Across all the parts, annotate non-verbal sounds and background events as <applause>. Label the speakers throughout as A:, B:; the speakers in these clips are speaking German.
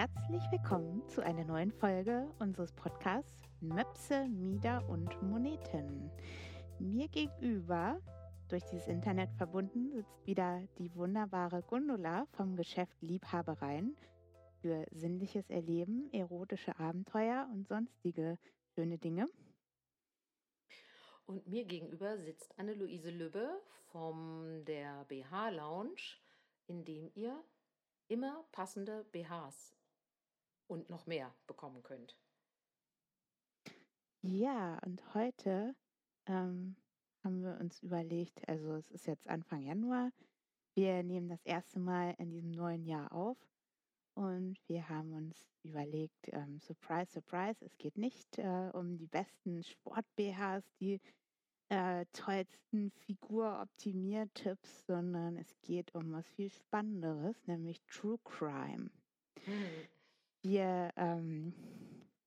A: Herzlich willkommen zu einer neuen Folge unseres Podcasts Möpse, Mieder und Moneten. Mir gegenüber, durch dieses Internet verbunden, sitzt wieder die wunderbare Gundula vom Geschäft Liebhabereien für sinnliches Erleben, erotische Abenteuer und sonstige schöne Dinge.
B: Und mir gegenüber sitzt Anne-Luise Lübbe von der BH Lounge, in dem ihr immer passende BHs und noch mehr bekommen könnt.
A: Ja, und heute ähm, haben wir uns überlegt, also es ist jetzt Anfang Januar, wir nehmen das erste Mal in diesem neuen Jahr auf und wir haben uns überlegt, ähm, surprise, surprise, es geht nicht äh, um die besten Sport-BHs, die äh, tollsten Figur-Optimier-Tipps, sondern es geht um was viel Spannenderes, nämlich True Crime. Mhm. Wir ähm,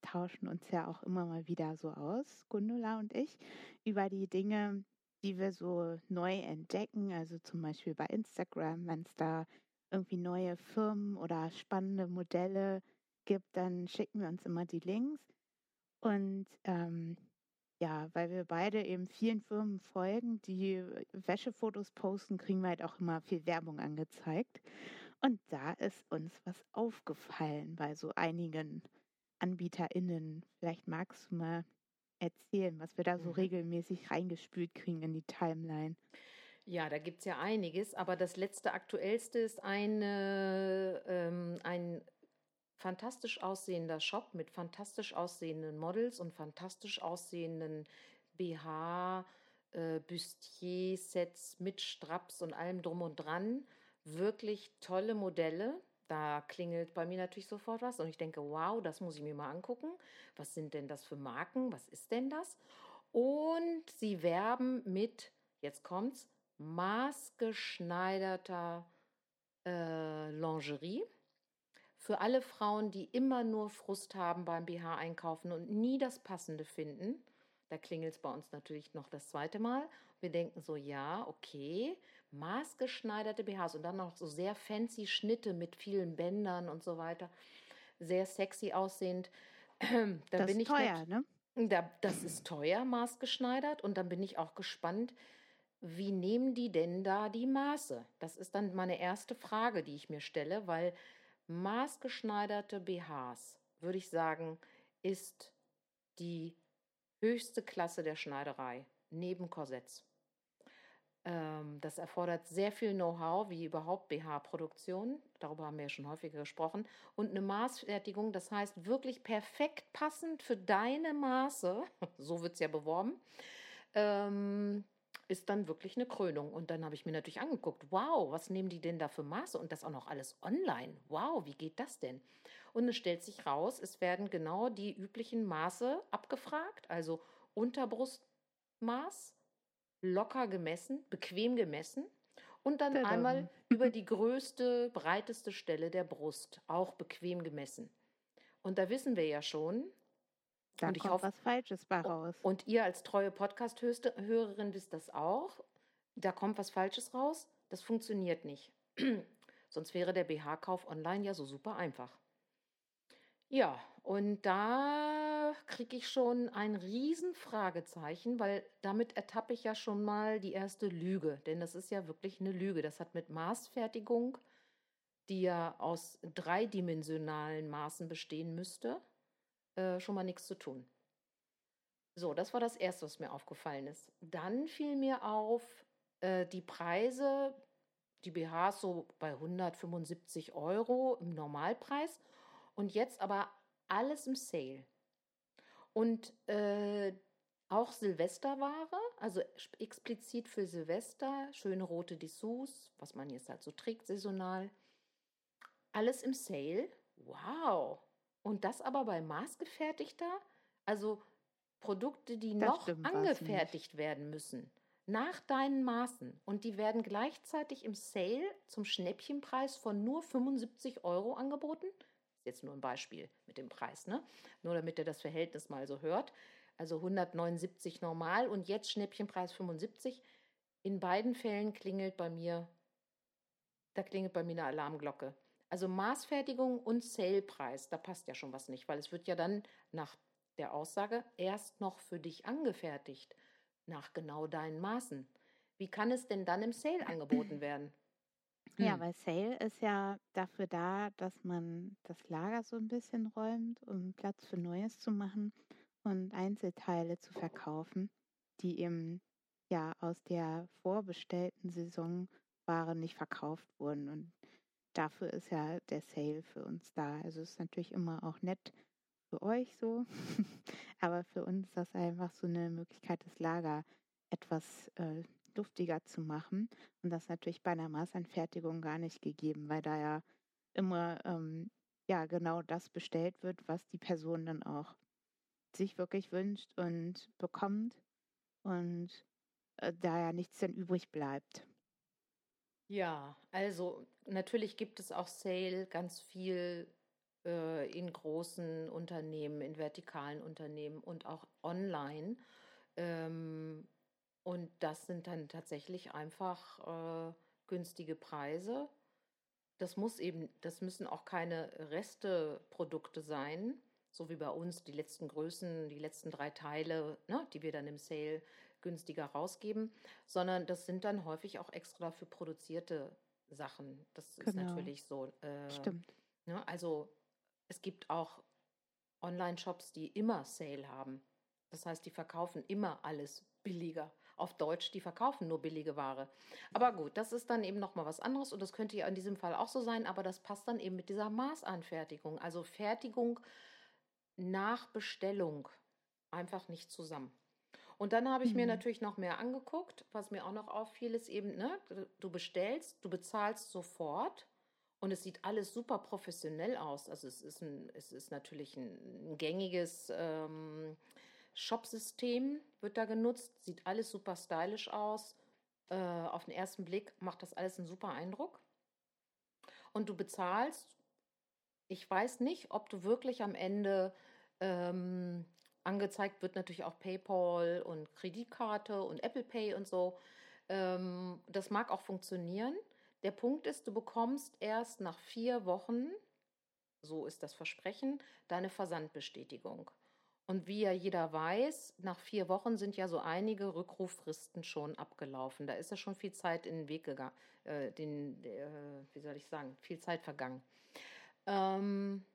A: tauschen uns ja auch immer mal wieder so aus, Gundula und ich, über die Dinge, die wir so neu entdecken. Also zum Beispiel bei Instagram, wenn es da irgendwie neue Firmen oder spannende Modelle gibt, dann schicken wir uns immer die Links. Und ähm, ja, weil wir beide eben vielen Firmen folgen, die Wäschefotos posten, kriegen wir halt auch immer viel Werbung angezeigt. Und da ist uns was aufgefallen bei so einigen AnbieterInnen. Vielleicht magst du mal erzählen, was wir da so mhm. regelmäßig reingespült kriegen in die Timeline.
B: Ja, da gibt es ja einiges, aber das letzte aktuellste ist eine, ähm, ein fantastisch aussehender Shop mit fantastisch aussehenden Models und fantastisch aussehenden BH, äh, Bustier-Sets mit Straps und allem drum und dran. Wirklich tolle Modelle. Da klingelt bei mir natürlich sofort was und ich denke, wow, das muss ich mir mal angucken. Was sind denn das für Marken? Was ist denn das? Und sie werben mit, jetzt kommt's, maßgeschneiderter äh, Lingerie für alle Frauen, die immer nur Frust haben beim BH einkaufen und nie das Passende finden. Da klingelt es bei uns natürlich noch das zweite Mal. Wir denken so, ja, okay, maßgeschneiderte BHs und dann noch so sehr fancy Schnitte mit vielen Bändern und so weiter. Sehr sexy aussehend. <clears throat>
A: Dann das bin ist ich teuer, ne?
B: Da, das ist teuer, maßgeschneidert. Und dann bin ich auch gespannt, wie nehmen die denn da die Maße? Das ist dann meine erste Frage, die ich mir stelle, weil maßgeschneiderte BHs, würde ich sagen, ist die höchste Klasse der Schneiderei neben Korsetts. Ähm, das erfordert sehr viel Know-how, wie überhaupt BH-Produktion. Darüber haben wir ja schon häufiger gesprochen. Und eine Maßfertigung, das heißt wirklich perfekt passend für deine Maße. <laughs> So wird es ja beworben. Ähm, ist dann wirklich eine Krönung. Und dann habe ich mir natürlich angeguckt, wow, was nehmen die denn da für Maße? Und das auch noch alles online. Wow, wie geht das denn? Und es stellt sich raus, es werden genau die üblichen Maße abgefragt, also Unterbrustmaß, locker gemessen, bequem gemessen. Und dann Bitte. einmal <laughs> über <laughs> die größte, breiteste Stelle der Brust, auch bequem gemessen. Und da wissen wir ja schon,
A: da und ich kommt hoffe, was Falsches bei raus.
B: Und ihr als treue Podcast-Hörerin wisst das auch. Da kommt was Falsches raus. Das funktioniert nicht. <clears throat> Sonst wäre der BH-Kauf online ja so super einfach. Ja, und da kriege ich schon ein Riesenfragezeichen, weil damit ertappe ich ja schon mal die erste Lüge. Denn das ist ja wirklich eine Lüge. Das hat mit Maßfertigung, die ja aus dreidimensionalen Maßen bestehen müsste, äh, schon mal nichts zu tun. So, das war das Erste, was mir aufgefallen ist. Dann fiel mir auf, äh, die Preise, die BHs so bei 175 Euro im Normalpreis und jetzt aber alles im Sale. Und äh, auch Silvesterware, also explizit für Silvester, schöne rote Dessous, was man jetzt halt so trägt, saisonal. Alles im Sale. Wow, und das aber bei maßgefertigter, also Produkte, die das noch angefertigt werden müssen, nach deinen Maßen. Und die werden gleichzeitig im Sale zum Schnäppchenpreis von nur 75 Euro angeboten. Jetzt nur ein Beispiel mit dem Preis, ne? Nur damit ihr das Verhältnis mal so hört. Also 179 normal und jetzt Schnäppchenpreis 75. In beiden Fällen klingelt bei mir, da klingelt bei mir eine Alarmglocke. Also Maßfertigung und Salepreis, da passt ja schon was nicht, weil es wird ja dann nach der Aussage erst noch für dich angefertigt, nach genau deinen Maßen. Wie kann es denn dann im Sale angeboten werden?
A: Ja, hm. weil Sale ist ja dafür da, dass man das Lager so ein bisschen räumt, um Platz für Neues zu machen und Einzelteile zu verkaufen, die eben ja aus der vorbestellten Saison Ware nicht verkauft wurden. Und dafür ist ja der Sale für uns da. Also es ist natürlich immer auch nett für euch so, <laughs> aber für uns ist das einfach so eine Möglichkeit, das Lager etwas äh, luftiger zu machen. Und das natürlich bei einer Maßanfertigung gar nicht gegeben, weil da ja immer ähm, ja genau das bestellt wird, was die Person dann auch sich wirklich wünscht und bekommt und äh, da ja nichts dann übrig bleibt.
B: Ja, also natürlich gibt es auch Sale ganz viel äh, in großen Unternehmen, in vertikalen Unternehmen und auch online. Ähm, und das sind dann tatsächlich einfach äh, günstige Preise. Das muss eben, das müssen auch keine Resteprodukte sein, so wie bei uns die letzten Größen, die letzten drei Teile, ne, die wir dann im Sale günstiger rausgeben, sondern das sind dann häufig auch extra dafür produzierte Sachen. Das genau. ist natürlich so.
A: Äh, Stimmt.
B: Ne, also es gibt auch Online-Shops, die immer Sale haben. Das heißt, die verkaufen immer alles billiger auf Deutsch, die verkaufen nur billige Ware. Aber gut, das ist dann eben nochmal was anderes und das könnte ja in diesem Fall auch so sein, aber das passt dann eben mit dieser Maßanfertigung. Also Fertigung nach Bestellung einfach nicht zusammen. Und dann habe ich mhm. mir natürlich noch mehr angeguckt. Was mir auch noch auffiel, ist eben, ne, du bestellst, du bezahlst sofort und es sieht alles super professionell aus. Also es ist, ein, es ist natürlich ein, ein gängiges ähm, Shop-System wird da genutzt, sieht alles super stylisch aus. Äh, auf den ersten Blick macht das alles einen super Eindruck. Und du bezahlst, ich weiß nicht, ob du wirklich am Ende ähm, angezeigt wird, natürlich auch PayPal und Kreditkarte und Apple Pay und so. Ähm, das mag auch funktionieren. Der Punkt ist, du bekommst erst nach vier Wochen, so ist das Versprechen, deine Versandbestätigung. Und wie ja jeder weiß, nach vier Wochen sind ja so einige Rückruffristen schon abgelaufen. Da ist ja schon viel Zeit in den Weg gegangen, äh, den, äh, wie soll ich sagen, viel Zeit vergangen. Ähm,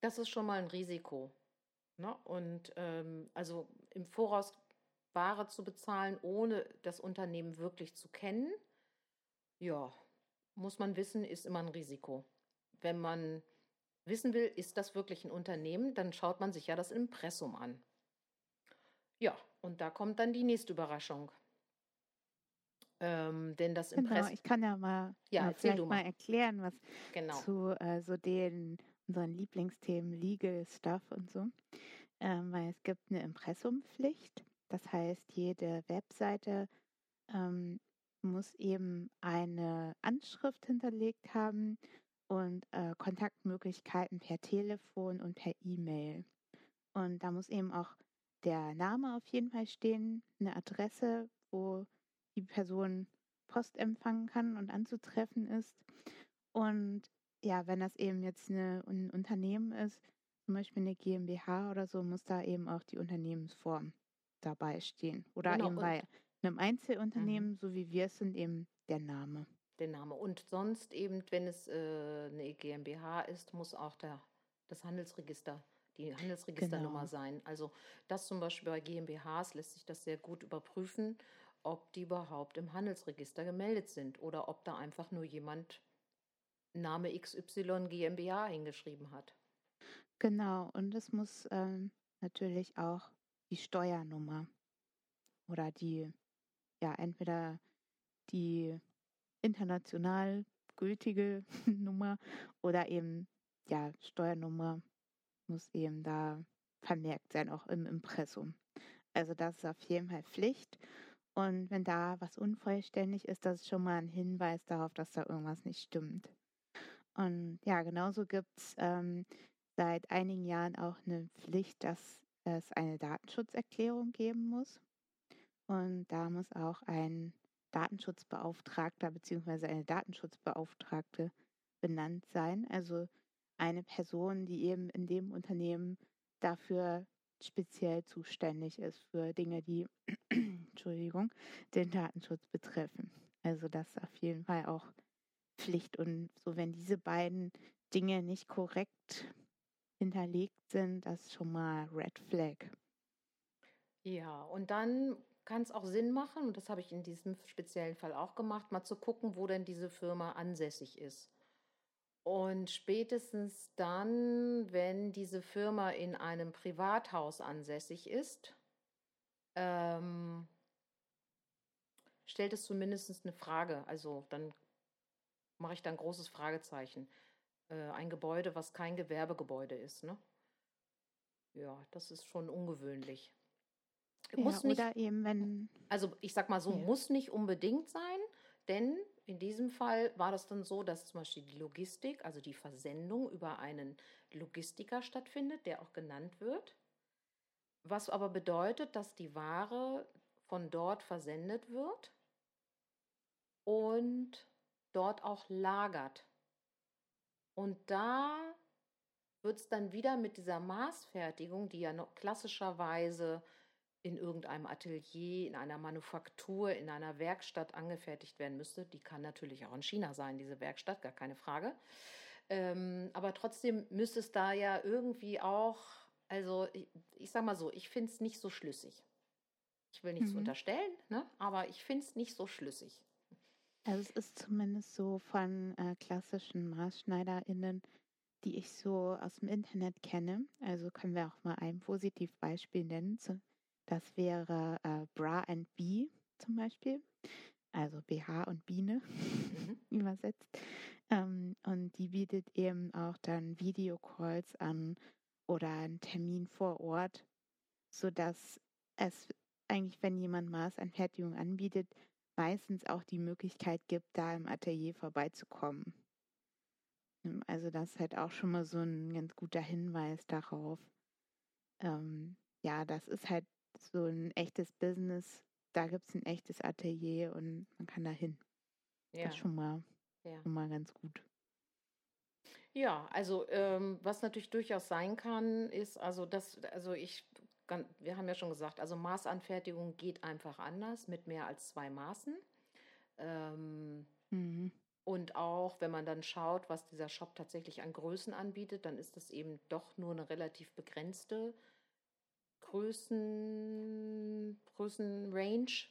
B: das ist schon mal ein Risiko. Ne? Und ähm, also im Voraus Ware zu bezahlen, ohne das Unternehmen wirklich zu kennen, ja, muss man wissen, ist immer ein Risiko. Wenn man wissen will, ist das wirklich ein Unternehmen, dann schaut man sich ja das Impressum an. Ja, und da kommt dann die nächste Überraschung. Ähm, denn das
A: Impressum. Genau, ich kann ja mal, ja, mal vielleicht mal. mal. erklären, was genau. zu äh, so den unseren Lieblingsthemen Legal Stuff und so. Ähm, weil es gibt eine Impressumpflicht. Das heißt, jede Webseite ähm, muss eben eine Anschrift hinterlegt haben und äh, Kontaktmöglichkeiten per Telefon und per E-Mail. Und da muss eben auch der Name auf jeden Fall stehen, eine Adresse, wo die Person Post empfangen kann und anzutreffen ist. Und ja, wenn das eben jetzt eine, ein Unternehmen ist, zum Beispiel eine GmbH oder so, muss da eben auch die Unternehmensform dabei stehen. Oder genau, eben bei einem Einzelunternehmen, mhm. so wie wir es sind, eben der Name
B: den Namen. Und sonst eben, wenn es äh, eine GmbH ist, muss auch der, das Handelsregister, die Handelsregisternummer genau. sein. Also das zum Beispiel bei GmbHs lässt sich das sehr gut überprüfen, ob die überhaupt im Handelsregister gemeldet sind oder ob da einfach nur jemand Name XY GmbH hingeschrieben hat.
A: Genau, und es muss ähm, natürlich auch die Steuernummer oder die, ja, entweder die international gültige <laughs> Nummer oder eben, ja, Steuernummer muss eben da vermerkt sein, auch im Impressum. Also das ist auf jeden Fall Pflicht. Und wenn da was unvollständig ist, das ist schon mal ein Hinweis darauf, dass da irgendwas nicht stimmt. Und ja, genauso gibt es ähm, seit einigen Jahren auch eine Pflicht, dass es eine Datenschutzerklärung geben muss. Und da muss auch ein Datenschutzbeauftragter bzw. eine Datenschutzbeauftragte benannt sein. Also eine Person, die eben in dem Unternehmen dafür speziell zuständig ist für Dinge, die <clears throat> Entschuldigung, den Datenschutz betreffen. Also das ist auf jeden Fall auch Pflicht. Und so, wenn diese beiden Dinge nicht korrekt hinterlegt sind, das ist schon mal Red Flag.
B: Ja, und dann kann es auch Sinn machen, und das habe ich in diesem speziellen Fall auch gemacht, mal zu gucken, wo denn diese Firma ansässig ist. Und spätestens dann, wenn diese Firma in einem Privathaus ansässig ist, ähm, stellt es zumindest eine Frage. Also dann mache ich da ein großes Fragezeichen. Äh, ein Gebäude, was kein Gewerbegebäude ist. Ne? Ja, das ist schon ungewöhnlich.
A: Ja, muss nicht, oder eben, wenn.
B: Also ich sag mal so, ja. muss nicht unbedingt sein, denn in diesem Fall war das dann so, dass zum Beispiel die Logistik, also die Versendung über einen Logistiker stattfindet, der auch genannt wird. Was aber bedeutet, dass die Ware von dort versendet wird und dort auch lagert. Und da wird es dann wieder mit dieser Maßfertigung, die ja noch klassischerweise in irgendeinem Atelier, in einer Manufaktur, in einer Werkstatt angefertigt werden müsste. Die kann natürlich auch in China sein, diese Werkstatt, gar keine Frage. Ähm, aber trotzdem müsste es da ja irgendwie auch, also ich, ich sag mal so, ich finde es nicht so schlüssig. Ich will nichts mhm. unterstellen, ne? aber ich finde es nicht so schlüssig.
A: Also es ist zumindest so von äh, klassischen MaßschneiderInnen, die ich so aus dem Internet kenne. Also können wir auch mal ein Positivbeispiel nennen. Zu, das wäre äh, Bra and Bee zum Beispiel, also BH und Biene mhm. <laughs> übersetzt. Ähm, und die bietet eben auch dann Videocalls an oder einen Termin vor Ort, sodass es eigentlich, wenn jemand Maßanfertigung anbietet, meistens auch die Möglichkeit gibt, da im Atelier vorbeizukommen. Ähm, also das ist halt auch schon mal so ein ganz guter Hinweis darauf. Ähm, ja, das ist halt so ein echtes Business, da gibt es ein echtes Atelier und man kann da hin. Ja. Das ist schon mal, ja. schon mal ganz gut.
B: Ja, also ähm, was natürlich durchaus sein kann, ist, also das, also ich, wir haben ja schon gesagt, also Maßanfertigung geht einfach anders mit mehr als zwei Maßen. Ähm, mhm. Und auch wenn man dann schaut, was dieser Shop tatsächlich an Größen anbietet, dann ist das eben doch nur eine relativ begrenzte Größen, Größenrange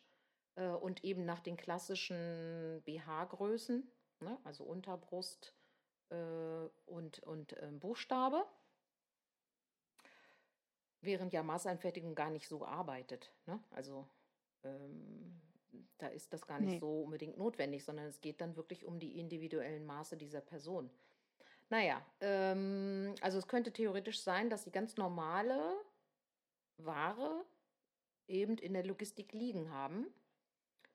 B: äh, und eben nach den klassischen BH-Größen, ne? also Unterbrust äh, und, und äh, Buchstabe. Während ja Maßeinfertigung gar nicht so arbeitet. Ne? Also ähm, da ist das gar nicht nee. so unbedingt notwendig, sondern es geht dann wirklich um die individuellen Maße dieser Person. Naja, ähm, also es könnte theoretisch sein, dass die ganz normale Ware eben in der Logistik liegen haben,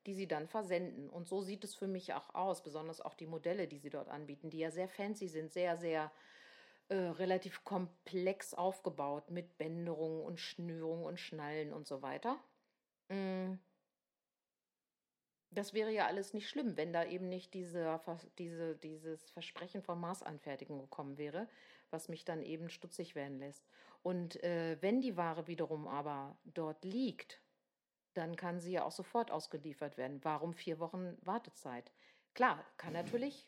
B: die sie dann versenden. Und so sieht es für mich auch aus, besonders auch die Modelle, die sie dort anbieten, die ja sehr fancy sind, sehr, sehr äh, relativ komplex aufgebaut mit Bänderungen und Schnürungen und Schnallen und so weiter. Mm. Das wäre ja alles nicht schlimm, wenn da eben nicht diese, diese, dieses Versprechen von Maßanfertigung gekommen wäre, was mich dann eben stutzig werden lässt. Und äh, wenn die Ware wiederum aber dort liegt, dann kann sie ja auch sofort ausgeliefert werden. Warum vier Wochen Wartezeit? Klar, kann natürlich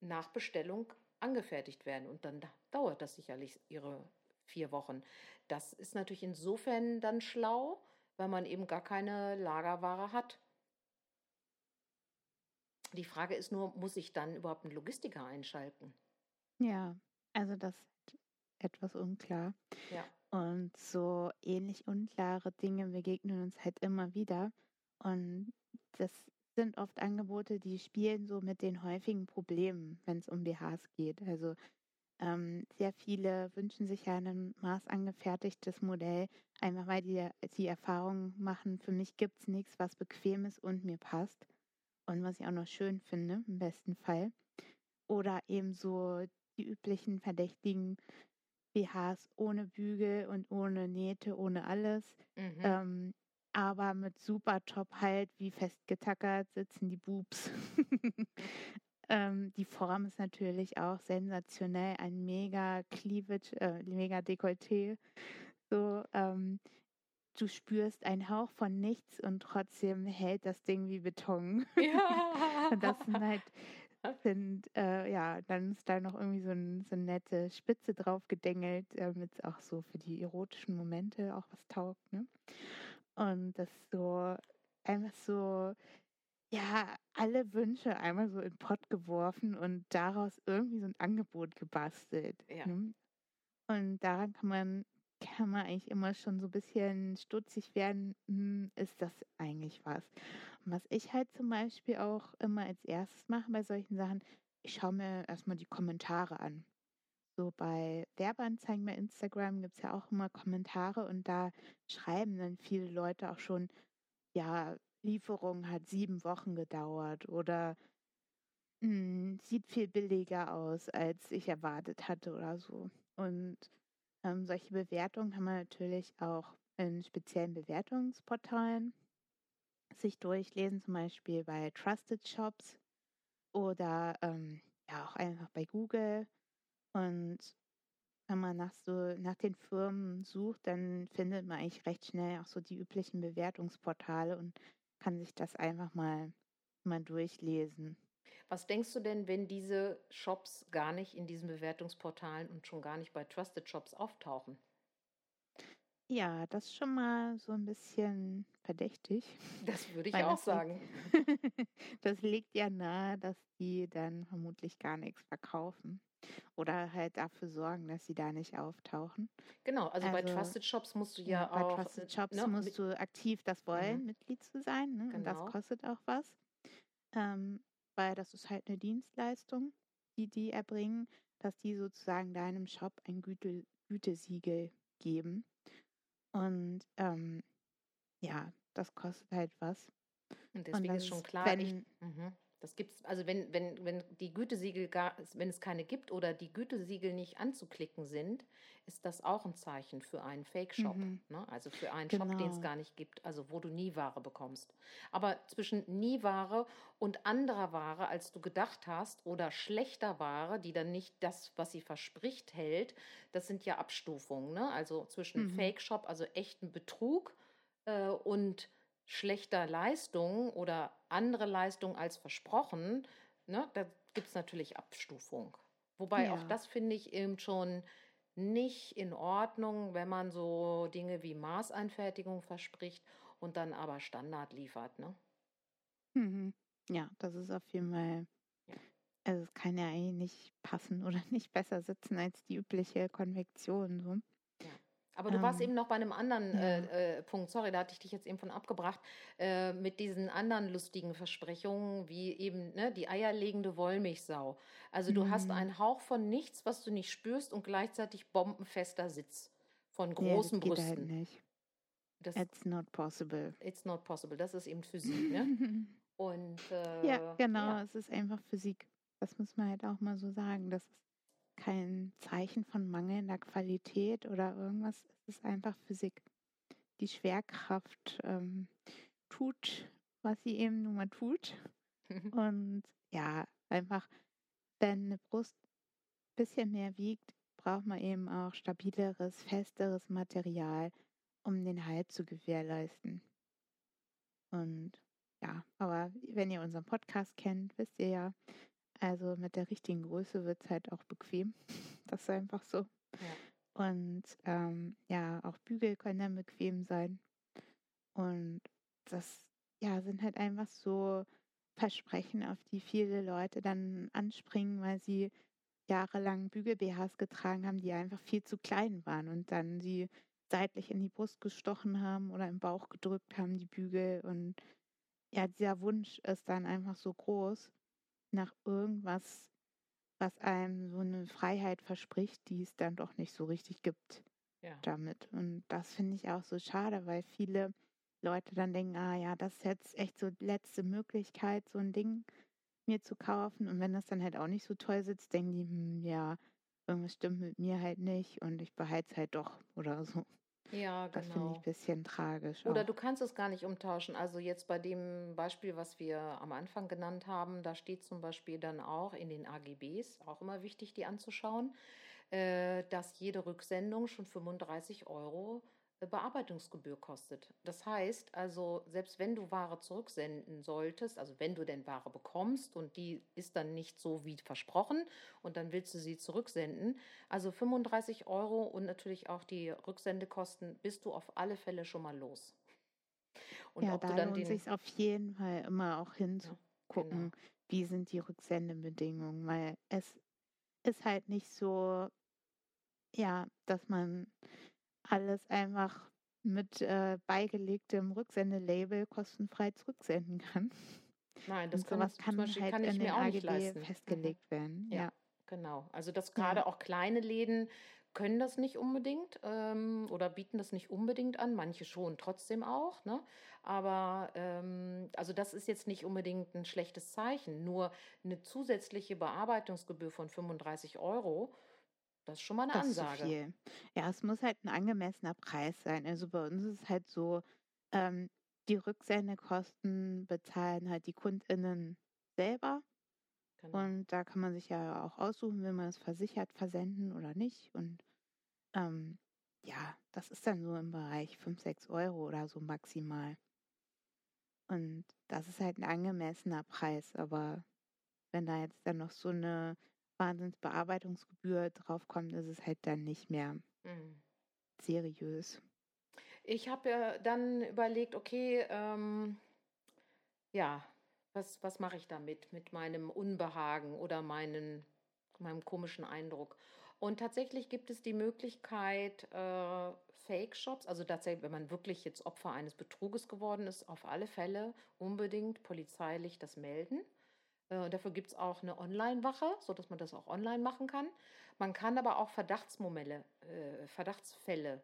B: nach Bestellung angefertigt werden und dann dauert das sicherlich ihre vier Wochen. Das ist natürlich insofern dann schlau, weil man eben gar keine Lagerware hat. Die Frage ist nur, muss ich dann überhaupt einen Logistiker einschalten?
A: Ja, also das etwas unklar.
B: Ja.
A: Und so ähnlich unklare Dinge begegnen uns halt immer wieder. Und das sind oft Angebote, die spielen so mit den häufigen Problemen, wenn es um BHs geht. Also ähm, sehr viele wünschen sich ja ein maßangefertigtes Modell, einfach weil die die Erfahrung machen, für mich gibt es nichts, was bequem ist und mir passt. Und was ich auch noch schön finde, im besten Fall. Oder eben so die üblichen verdächtigen BHs ohne Bügel und ohne Nähte, ohne alles. Mhm. Ähm, aber mit super Top halt, wie festgetackert sitzen die Boobs. <laughs> ähm, die Form ist natürlich auch sensationell, ein mega Cleavage, äh, mega Dekolleté. So, ähm, du spürst einen Hauch von nichts und trotzdem hält das Ding wie Beton. Ja. <laughs> das sind halt, sind, äh, ja, dann ist da noch irgendwie so, ein, so eine nette Spitze drauf gedengelt, damit es auch so für die erotischen Momente auch was taugt, ne? Und das so, einfach so, ja, alle Wünsche einmal so in den Pott geworfen und daraus irgendwie so ein Angebot gebastelt. Ja. Ne? Und daran kann man kann man eigentlich immer schon so ein bisschen stutzig werden, hm, ist das eigentlich was? Und was ich halt zum Beispiel auch immer als erstes mache bei solchen Sachen, ich schaue mir erstmal die Kommentare an. So bei Werbeanzeigen bei Instagram gibt es ja auch immer Kommentare und da schreiben dann viele Leute auch schon, ja, Lieferung hat sieben Wochen gedauert oder mh, hm, sieht viel billiger aus, als ich erwartet hatte oder so. Und ähm, solche Bewertungen kann man natürlich auch in speziellen Bewertungsportalen sich durchlesen, zum Beispiel bei Trusted Shops oder ähm, ja auch einfach bei Google. Und wenn man nach so nach den Firmen sucht, dann findet man eigentlich recht schnell auch so die üblichen Bewertungsportale und kann sich das einfach mal mal durchlesen.
B: Was denkst du denn, wenn diese Shops gar nicht in diesen Bewertungsportalen und schon gar nicht bei Trusted Shops auftauchen?
A: Ja, das ist schon mal so ein bisschen verdächtig.
B: Das würde ich auch sagen. <laughs>
A: das liegt ja nahe, dass die dann vermutlich gar nichts verkaufen. Oder halt dafür sorgen, dass sie da nicht auftauchen.
B: Genau, also, also bei Trusted Shops musst du ja, ja
A: auch.
B: Bei
A: Trusted Shops ne, musst du aktiv das wollen, mhm. Mitglied zu sein. Ne? Genau. Und das genau. kostet auch was. Ähm, weil das ist halt eine Dienstleistung, die die erbringen, dass die sozusagen deinem Shop ein Güte, Gütesiegel geben. Und ähm, ja, das kostet halt was.
B: Und deswegen Und ist schon klar, wenn, ich, mhm. Das gibt's, also wenn, wenn, wenn die Gütesiegel gar, wenn es keine gibt oder die Gütesiegel nicht anzuklicken sind, ist das auch ein Zeichen für einen Fake-Shop. Mhm. Ne? Also für einen genau. Shop, den es gar nicht gibt, also wo du nie Ware bekommst. Aber zwischen nie Ware und anderer Ware, als du gedacht hast, oder schlechter Ware, die dann nicht das, was sie verspricht, hält, das sind ja Abstufungen. Ne? Also zwischen mhm. Fake-Shop, also echten Betrug äh, und schlechter Leistung oder andere Leistung als versprochen, ne, da gibt es natürlich Abstufung. Wobei ja. auch das finde ich eben schon nicht in Ordnung, wenn man so Dinge wie Maßeinfertigung verspricht und dann aber Standard liefert. Ne?
A: Mhm. Ja, das ist auf jeden Fall. Ja. Also es kann ja eigentlich nicht passen oder <laughs> nicht besser sitzen als die übliche Konvektion. So.
B: Aber du warst ähm, eben noch bei einem anderen ja. äh, äh, Punkt, sorry, da hatte ich dich jetzt eben von abgebracht, äh, mit diesen anderen lustigen Versprechungen, wie eben ne, die eierlegende Wollmilchsau. Also du mhm. hast einen Hauch von nichts, was du nicht spürst und gleichzeitig bombenfester Sitz von großen ja, das Brüsten. Geht halt nicht.
A: Das, it's not possible.
B: It's not possible. Das ist eben Physik, ne? <laughs> und
A: äh, ja, genau, ja. es ist einfach Physik. Das muss man halt auch mal so sagen. Das ist kein Zeichen von mangelnder Qualität oder irgendwas. Es ist einfach Physik. Die Schwerkraft ähm, tut, was sie eben nun mal tut. <laughs> Und ja, einfach, wenn eine Brust ein bisschen mehr wiegt, braucht man eben auch stabileres, festeres Material, um den Halt zu gewährleisten. Und ja, aber wenn ihr unseren Podcast kennt, wisst ihr ja, also mit der richtigen Größe wird es halt auch bequem. <laughs> Das ist einfach so. Ja. Und ähm, ja, auch Bügel können dann bequem sein. Und das ja, sind halt einfach so Versprechen, auf die viele Leute dann anspringen, weil sie jahrelang Bügel-BHs getragen haben, die einfach viel zu klein waren und dann sie seitlich in die Brust gestochen haben oder im Bauch gedrückt haben, die Bügel. Und ja, dieser Wunsch ist dann einfach so groß nach irgendwas, was einem so eine Freiheit verspricht, die es dann doch nicht so richtig gibt ja. damit. Und das finde ich auch so schade, weil viele Leute dann denken, ah ja, das ist jetzt echt so die letzte Möglichkeit, so ein Ding mir zu kaufen. Und wenn das dann halt auch nicht so toll sitzt, denken die, hm, ja, irgendwas stimmt mit mir halt nicht und ich behalte es halt doch oder so.
B: Ja,
A: Das finde ich
B: genau.
A: ein bisschen tragisch
B: Oder du
A: auch.
B: kannst es gar nicht umtauschen. Also jetzt bei dem Beispiel, was wir am Anfang genannt haben, da steht zum Beispiel dann auch in den AGBs, auch immer wichtig, die anzuschauen, äh, dass jede Rücksendung schon 35 Euro Bearbeitungsgebühr kostet. Das heißt also, selbst wenn du Ware zurücksenden solltest, also wenn du denn Ware bekommst und die ist dann nicht so wie versprochen und dann willst du sie zurücksenden, also 35 Euro und natürlich auch die Rücksendekosten bist du auf alle Fälle schon mal los. Und
A: Ja,
B: ob du
A: da
B: dann
A: lohnt
B: den,
A: sich auf jeden Fall immer auch
B: ja,
A: hinzugucken,
B: genau.
A: wie sind die Rücksendebedingungen, weil es ist halt nicht so, ja, dass man alles einfach mit äh, beigelegtem Rücksendelabel kostenfrei zurücksenden kann.
B: Nein, das kann zum
A: kann
B: Beispiel
A: halt
B: kann ich mir auch nicht
A: AGB
B: leisten. Mhm.
A: festgelegt werden.
B: Ja,
A: Ja,
B: genau. Also das
A: ja,
B: gerade auch kleine Läden können das nicht unbedingt ähm, oder bieten das nicht unbedingt an. Manche schon trotzdem auch, ne? Aber ähm, also das ist jetzt nicht unbedingt ein schlechtes Zeichen. Nur eine zusätzliche Bearbeitungsgebühr von 35 Euro, das ist schon mal eine
A: das ist zu
B: Ansage.
A: viel. Ja, es muss halt ein angemessener Preis sein. Also bei uns ist es halt so, ähm, die Rücksendekosten bezahlen halt die KundInnen selber.
B: Genau.
A: Und da kann man sich ja auch aussuchen, will man es versichert versenden oder nicht. Und ähm, ja, das ist dann so im Bereich 5, 6 Euro oder so maximal. Und das ist halt ein angemessener Preis. Aber wenn da jetzt dann noch so eine Wahnsinnsbearbeitungsgebühr draufkommt, ist es halt dann nicht mehr
B: Mhm.
A: seriös.
B: Ich habe ja dann überlegt, okay, ähm, ja, was, was mache ich damit mit meinem Unbehagen oder meinen, meinem komischen Eindruck? Und tatsächlich gibt es die Möglichkeit, äh, Fake-Shops, also tatsächlich, wenn man wirklich jetzt Opfer eines Betruges geworden ist, auf alle Fälle unbedingt polizeilich das melden. Äh, dafür gibt es auch eine Online-Wache, sodass man das auch online machen kann. Man kann aber auch Verdachtsmomente, äh, Verdachtsfälle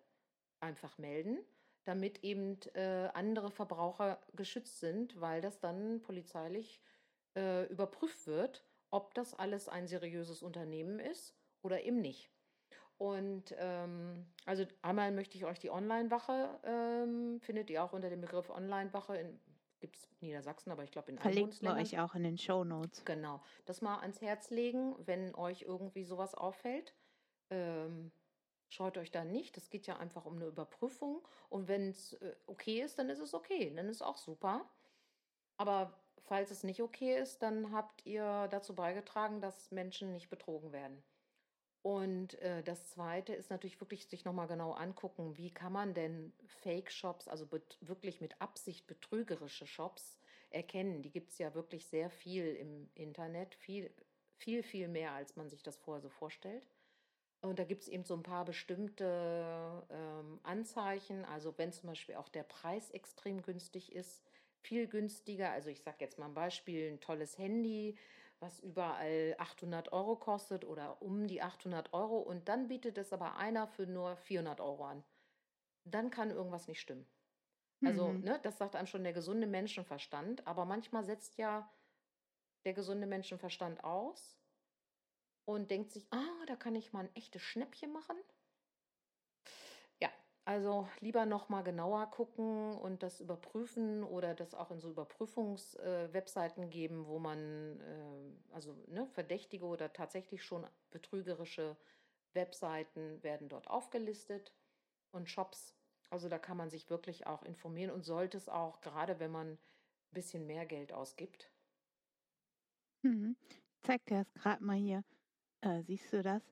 B: einfach melden, damit eben äh, andere Verbraucher geschützt sind, weil das dann polizeilich äh, überprüft wird, ob das alles ein seriöses Unternehmen ist oder eben nicht. Und ähm, also einmal möchte ich euch die Online-Wache, ähm, findet ihr auch unter dem Begriff Online-Wache, gibt es Niedersachsen, aber ich glaube in allen
A: Verlinken wir
B: Bundesländern.
A: euch auch in den Show Notes.
B: Genau, das mal ans Herz legen, wenn euch irgendwie sowas auffällt. Ähm, Scheut euch da nicht, das geht ja einfach um eine Überprüfung. Und wenn es äh, okay ist, dann ist es okay, dann ist auch super. Aber falls es nicht okay ist, dann habt ihr dazu beigetragen, dass Menschen nicht betrogen werden. Und äh, das Zweite ist natürlich wirklich sich nochmal genau angucken, wie kann man denn Fake-Shops, also wirklich mit Absicht betrügerische Shops erkennen. Die gibt es ja wirklich sehr viel im Internet, viel, viel, viel mehr, als man sich das vorher so vorstellt. Und da gibt es eben so ein paar bestimmte ähm, Anzeichen. Also wenn zum Beispiel auch der Preis extrem günstig ist, viel günstiger. Also ich sage jetzt mal ein Beispiel, ein tolles Handy, was überall 800 Euro kostet oder um die 800 Euro. Und dann bietet es aber einer für nur 400 Euro an. Dann kann irgendwas nicht stimmen. Also
A: Mhm.
B: ne, das sagt einem schon der gesunde Menschenverstand. Aber manchmal setzt ja der gesunde Menschenverstand aus und denkt sich, ah, da kann ich mal ein echtes Schnäppchen machen. Also lieber noch mal genauer gucken und das überprüfen oder das auch in so Überprüfungswebseiten äh, geben, wo man äh, also ne, verdächtige oder tatsächlich schon betrügerische Webseiten werden dort aufgelistet und Shops. Also da kann man sich wirklich auch informieren und sollte es auch, gerade wenn man ein bisschen mehr Geld ausgibt.
A: Mhm. Ich zeig dir das gerade mal hier. Äh, siehst du das?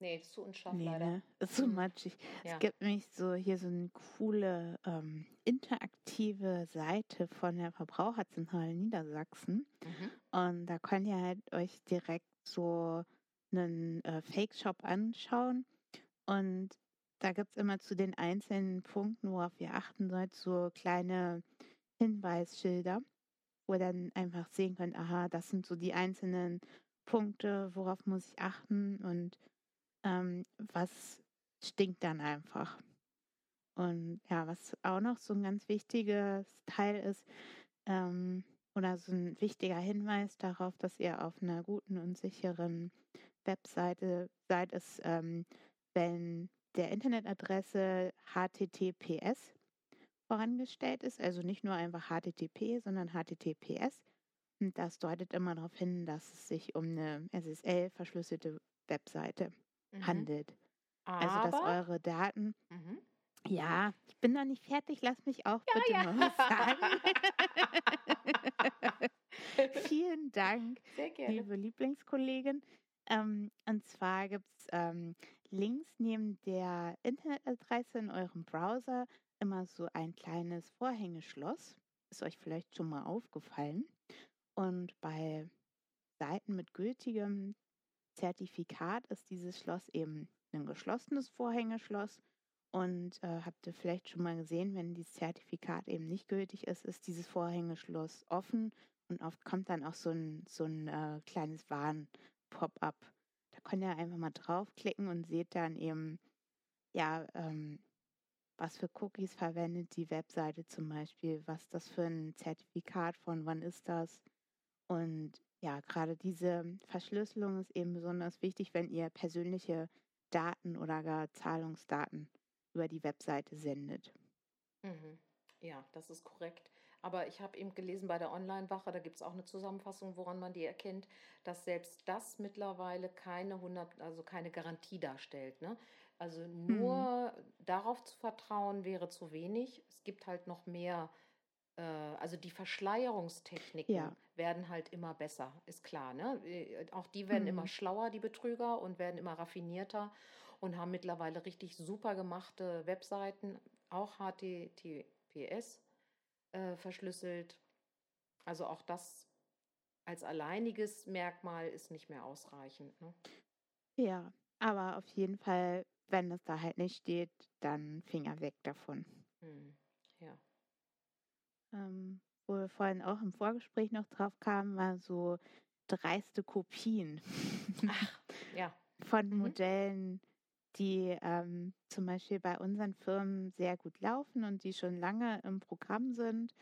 B: Nee, das ist zu unscharf
A: Nee,
B: leider.
A: ne? Ist so
B: Mhm.
A: matschig.
B: Ja.
A: Es gibt nämlich so hier so eine coole ähm, interaktive Seite von der Verbraucherzentrale Niedersachsen.
B: Mhm.
A: Und da könnt ihr halt euch direkt so einen äh, Fake-Shop anschauen. Und da gibt es immer zu den einzelnen Punkten, worauf ihr achten sollt, so kleine Hinweisschilder, wo ihr dann einfach sehen könnt, aha, das sind so die einzelnen Punkte, worauf muss ich achten und ähm, was stinkt dann einfach. Und ja, was auch noch so ein ganz wichtiges Teil ist, ähm, oder so ein wichtiger Hinweis darauf, dass ihr auf einer guten und sicheren Webseite seid, ist, ähm, wenn der Internetadresse HTTPS vorangestellt ist, also nicht nur einfach HTTP, sondern HTTPS. Und das deutet immer darauf hin, dass es sich um eine SSL-verschlüsselte Webseite mhm. handelt. Aber, also dass eure Daten. Mhm. Ja, ich bin noch nicht fertig, lass mich auch ja, bitte ja. mal was sagen. <laughs> Vielen Dank, liebe Lieblingskollegin. Ähm, und zwar gibt es ähm, links neben der Internetadresse in eurem Browser immer so ein kleines Vorhängeschloss. Ist euch vielleicht schon mal aufgefallen. Und bei Seiten mit gültigem Zertifikat ist dieses Schloss eben ein geschlossenes Vorhängeschloss. Und äh, habt ihr vielleicht schon mal gesehen, wenn dieses Zertifikat eben nicht gültig ist, ist dieses Vorhängeschloss offen und oft kommt dann auch so ein, so ein äh, kleines Warn-Pop-up. Da könnt ihr einfach mal draufklicken und seht dann eben, ja, ähm, was für Cookies verwendet die Webseite zum Beispiel, was das für ein Zertifikat von wann ist das. Und ja, gerade diese Verschlüsselung ist eben besonders wichtig, wenn ihr persönliche Daten oder gar Zahlungsdaten über die Webseite sendet.
B: Mhm. Ja, das ist korrekt. Aber ich habe eben gelesen bei der Online-Wache, da gibt es auch eine Zusammenfassung, woran man die erkennt, dass selbst das mittlerweile keine 100, also keine Garantie darstellt. Ne? Also nur mhm. darauf zu vertrauen wäre zu wenig. Es gibt halt noch mehr, äh, also die Verschleierungstechniken ja. werden halt immer besser, ist klar. Ne? Äh, auch die werden mhm. immer schlauer, die Betrüger, und werden immer raffinierter und haben mittlerweile richtig super gemachte Webseiten, auch HTTPS äh, verschlüsselt. Also auch das als alleiniges Merkmal ist nicht mehr ausreichend. Ne?
A: Ja, aber auf jeden Fall wenn es da halt nicht steht, dann Finger weg davon. Hm.
B: Ja.
A: Ähm, wo wir vorhin auch im Vorgespräch noch drauf kamen, war so dreiste Kopien.
B: Ach, ja. <laughs>
A: Von mhm. Modellen, die ähm, zum Beispiel bei unseren Firmen sehr gut laufen und die schon lange im Programm sind.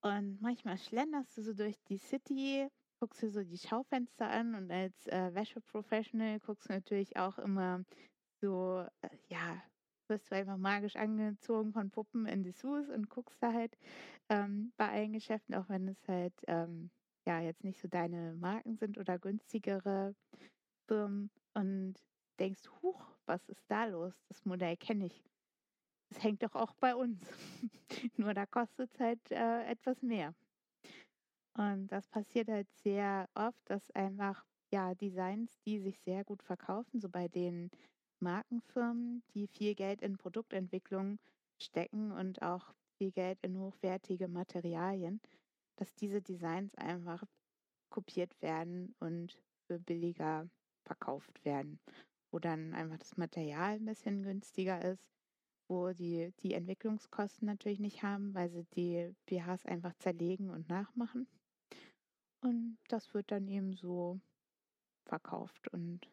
A: Und manchmal schlenderst du so durch die City, guckst dir so die Schaufenster an und als äh, Wäscheprofessional guckst du natürlich auch immer so, äh, ja, wirst du einfach magisch angezogen von Puppen in Dessous und guckst da halt ähm, bei allen Geschäften, auch wenn es halt ähm, ja jetzt nicht so deine Marken sind oder günstigere Firmen und denkst, huch, was ist da los? Das Modell kenne ich. Das hängt doch auch bei uns. <laughs> Nur da kostet es halt äh, etwas mehr. Und das passiert halt sehr oft, dass einfach ja Designs, die sich sehr gut verkaufen, so bei den Markenfirmen, die viel Geld in Produktentwicklung stecken und auch viel Geld in hochwertige Materialien, dass diese Designs einfach kopiert werden und für billiger verkauft werden, wo dann einfach das Material ein bisschen günstiger ist, wo die die Entwicklungskosten natürlich nicht haben, weil sie die BHs einfach zerlegen und nachmachen. Und das wird dann eben so verkauft und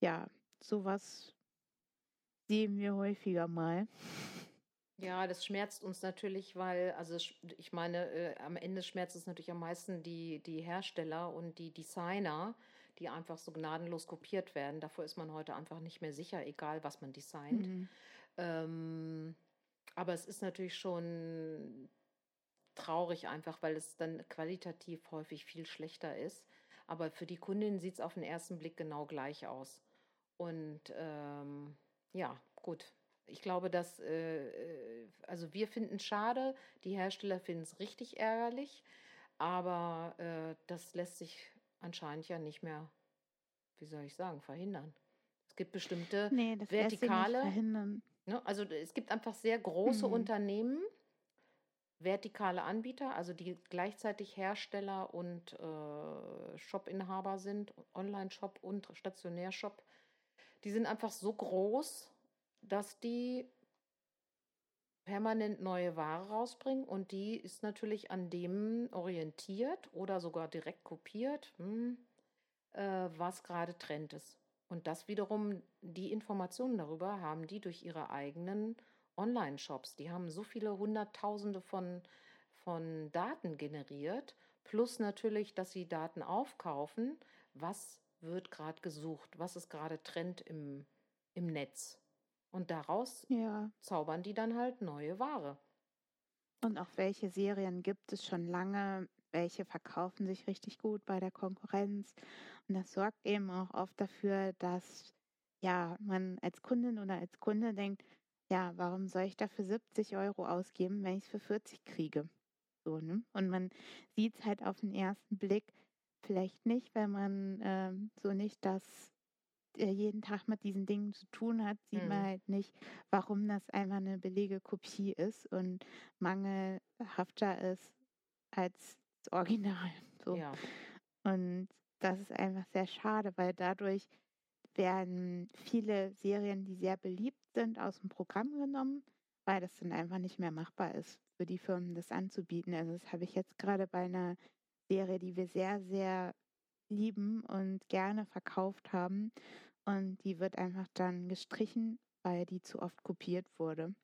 A: ja, sowas sehen wir häufiger mal.
B: Ja, das schmerzt uns natürlich, weil, also ich meine, äh, am Ende schmerzt es natürlich am meisten die, die Hersteller und die Designer, die einfach so gnadenlos kopiert werden. Davor ist man heute einfach nicht mehr sicher, egal was man designt. Mhm. Ähm, aber es ist natürlich schon traurig einfach, weil es dann qualitativ häufig viel schlechter ist. Aber für die Kundin sieht es auf den ersten Blick genau gleich aus. Und ähm, ja, gut. Ich glaube, dass, äh, äh also wir finden es schade, die Hersteller finden es richtig ärgerlich, aber äh, das lässt sich anscheinend ja nicht mehr, wie soll ich sagen, verhindern. Es gibt bestimmte nee, das vertikale. Lässt sich nicht verhindern. Ne, also es gibt einfach sehr große mhm. Unternehmen, vertikale Anbieter, also die gleichzeitig Hersteller und äh, Shopinhaber sind, Online-Shop und Stationärshop die sind einfach so groß, dass die permanent neue Ware rausbringen und die ist natürlich an dem orientiert oder sogar direkt kopiert, hm, äh, was gerade Trend ist. Und das wiederum, die Informationen darüber haben die durch ihre eigenen Online-Shops. Die haben so viele Hunderttausende von, von Daten generiert, plus natürlich, dass sie Daten aufkaufen, was wird gerade gesucht? Was ist gerade Trend im, im Netz. Und daraus
A: Ja.
B: zaubern die dann halt neue Ware.
A: Und auch welche Serien gibt es schon lange? Welche verkaufen sich richtig gut bei der Konkurrenz? Und das sorgt eben auch oft dafür, dass ja man als Kundin oder als Kunde denkt, ja, warum soll ich dafür 70 Euro ausgeben, wenn ich es für 40 kriege? So, ne? Und man sieht es halt auf den ersten Blick vielleicht nicht, wenn man ähm, so nicht das äh, jeden Tag mit diesen Dingen zu tun hat, sieht man
B: Mhm.
A: halt nicht, warum das einfach eine billige Kopie ist und mangelhafter ist als das Original. <laughs> So.
B: Ja.
A: Und das ist einfach sehr schade, weil dadurch werden viele Serien, die sehr beliebt sind, aus dem Programm genommen, weil das dann einfach nicht mehr machbar ist, für die Firmen das anzubieten. Also das habe ich jetzt gerade bei einer Serie, die wir sehr, sehr lieben und gerne verkauft haben. Und die wird einfach dann gestrichen, weil die zu oft kopiert wurde.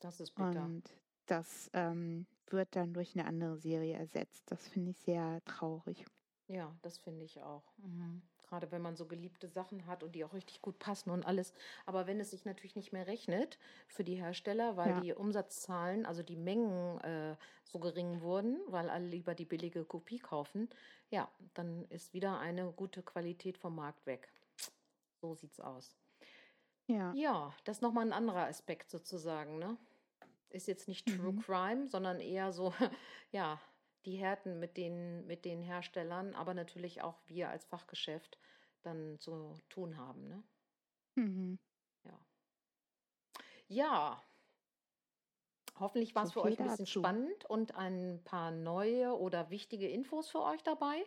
B: Das ist bitter.
A: Und das ähm, wird dann durch eine andere Serie ersetzt. Das finde ich sehr traurig.
B: Ja, das finde ich auch. Mhm. Gerade wenn man so geliebte Sachen hat und die auch richtig gut passen und alles. Aber wenn es sich natürlich nicht mehr rechnet für die Hersteller, weil
A: Ja.
B: die Umsatzzahlen, also die Mengen äh, so gering wurden, weil alle lieber die billige Kopie kaufen, ja, dann ist wieder eine gute Qualität vom Markt weg. So sieht's aus.
A: Ja,
B: Ja, das ist nochmal ein anderer Aspekt sozusagen, ne? Ist jetzt nicht True
A: Mhm.
B: Crime, sondern eher so, <laughs> ja, die Härten mit den, mit den Herstellern, aber natürlich auch wir als Fachgeschäft dann zu tun haben, ne?
A: mhm.
B: Ja, hoffentlich war es
A: So
B: für euch ein bisschen
A: dazu.
B: spannend und ein paar neue oder wichtige Infos für euch dabei.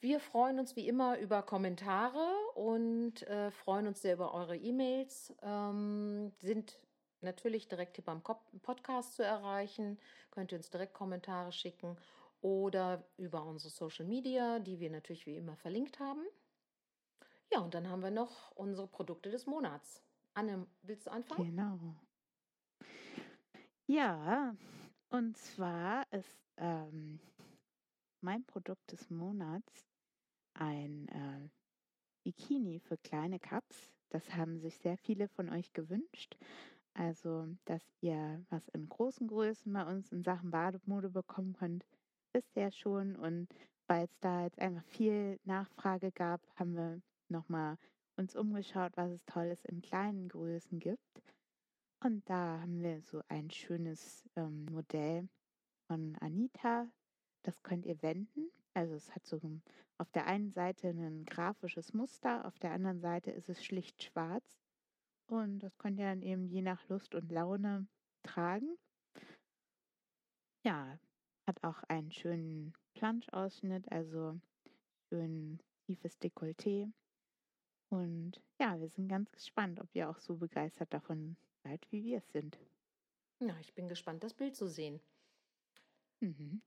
B: Wir freuen uns wie immer über Kommentare und äh, freuen uns sehr über eure E-Mails. Ähm, sind natürlich direkt hier beim Podcast zu erreichen. Könnt ihr uns direkt Kommentare schicken oder über unsere Social Media, die wir natürlich wie immer verlinkt haben. Ja, und dann haben wir noch unsere Produkte des Monats. Anne, willst du anfangen?
A: Genau. Ja, und zwar ist ähm, mein Produkt des Monats ein äh, Bikini für kleine Cups. Das haben sich sehr viele von euch gewünscht. Also, dass ihr was in großen Größen bei uns in Sachen Bademode bekommen könnt, wisst ihr ja schon. Und weil es da jetzt einfach viel Nachfrage gab, haben wir nochmal uns umgeschaut, was es Tolles in kleinen Größen gibt. Und da haben wir so ein schönes ähm, Modell von Anita. Das könnt ihr wenden. Also es hat so auf der einen Seite ein grafisches Muster, auf der anderen Seite ist es schlicht schwarz. Und das könnt ihr dann eben je nach Lust und Laune tragen. Ja, hat auch einen schönen Planchausschnitt, also schön tiefes Dekolleté. Und ja, wir sind ganz gespannt, ob ihr auch so begeistert davon seid, wie wir es sind.
B: Ja, ich bin gespannt, das Bild zu sehen.
A: Mhm.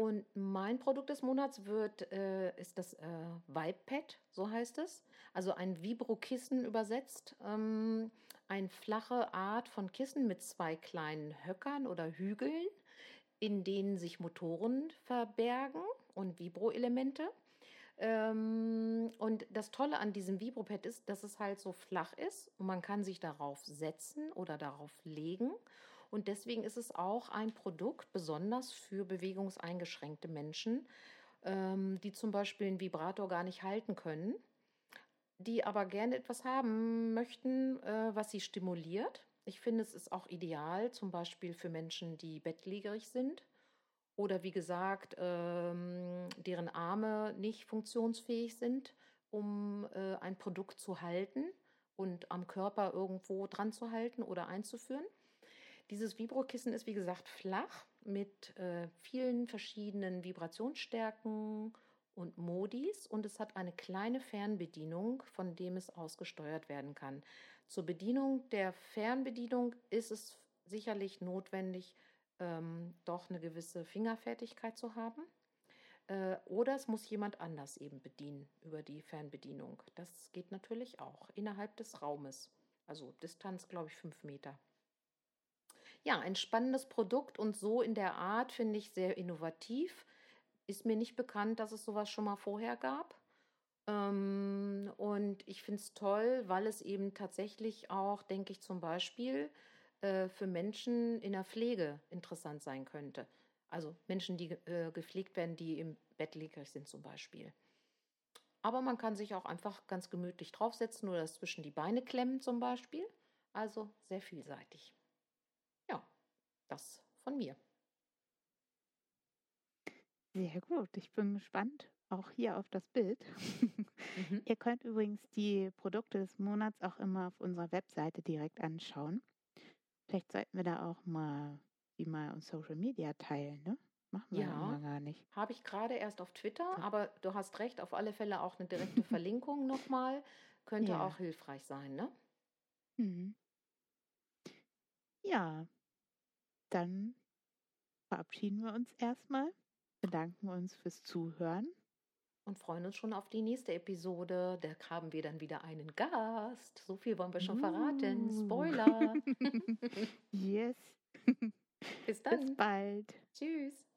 B: Und mein Produkt des Monats wird, äh, ist das äh, Vibepad, so heißt es. Also ein Vibro-Kissen übersetzt. Ähm, eine flache Art von Kissen mit zwei kleinen Höckern oder Hügeln, in denen sich Motoren verbergen und Vibroelemente. Ähm, und das Tolle an diesem Vibropad ist, dass es halt so flach ist und man kann sich darauf setzen oder darauf legen. Und deswegen ist es auch ein Produkt besonders für bewegungseingeschränkte Menschen, ähm, die zum Beispiel einen Vibrator gar nicht halten können, die aber gerne etwas haben möchten, äh, was sie stimuliert. Ich finde, es ist auch ideal, zum Beispiel für Menschen, die bettliegerig sind oder wie gesagt, ähm, deren Arme nicht funktionsfähig sind, um äh, ein Produkt zu halten und am Körper irgendwo dran zu halten oder einzuführen. Dieses Vibrokissen ist wie gesagt flach mit äh, vielen verschiedenen Vibrationsstärken und Modis und es hat eine kleine Fernbedienung, von dem es ausgesteuert werden kann. Zur Bedienung der Fernbedienung ist es sicherlich notwendig, ähm, doch eine gewisse Fingerfertigkeit zu haben. Äh, oder es muss jemand anders eben bedienen über die Fernbedienung. Das geht natürlich auch innerhalb des Raumes. Also Distanz, glaube ich, fünf Meter. Ja, ein spannendes Produkt und so in der Art finde ich sehr innovativ. Ist mir nicht bekannt, dass es sowas schon mal vorher gab. Ähm, und ich finde es toll, weil es eben tatsächlich auch, denke ich, zum Beispiel äh, für Menschen in der Pflege interessant sein könnte. Also Menschen, die äh, gepflegt werden, die im Bett liegrig sind zum Beispiel. Aber man kann sich auch einfach ganz gemütlich draufsetzen oder das zwischen die Beine klemmen zum Beispiel. Also sehr vielseitig. Das von mir.
A: Sehr gut. Ich bin gespannt, auch hier auf das Bild. Mhm. Ihr könnt übrigens die Produkte des Monats auch immer auf unserer Webseite direkt anschauen. Vielleicht sollten wir da auch mal die mal auf Social Media teilen, ne? Machen wir ja immer gar nicht.
B: Habe ich gerade erst auf Twitter, aber du hast recht, auf alle Fälle auch eine direkte <laughs> Verlinkung nochmal. Könnte ja. auch hilfreich sein, ne? Mhm.
A: Ja, dann verabschieden wir uns erstmal, bedanken uns fürs Zuhören.
B: Und freuen uns schon auf die nächste Episode. Da haben wir dann wieder einen Gast. So viel wollen wir schon verraten. Uh. Spoiler. <laughs>
A: yes.
B: Bis dann.
A: Bis bald.
B: Tschüss.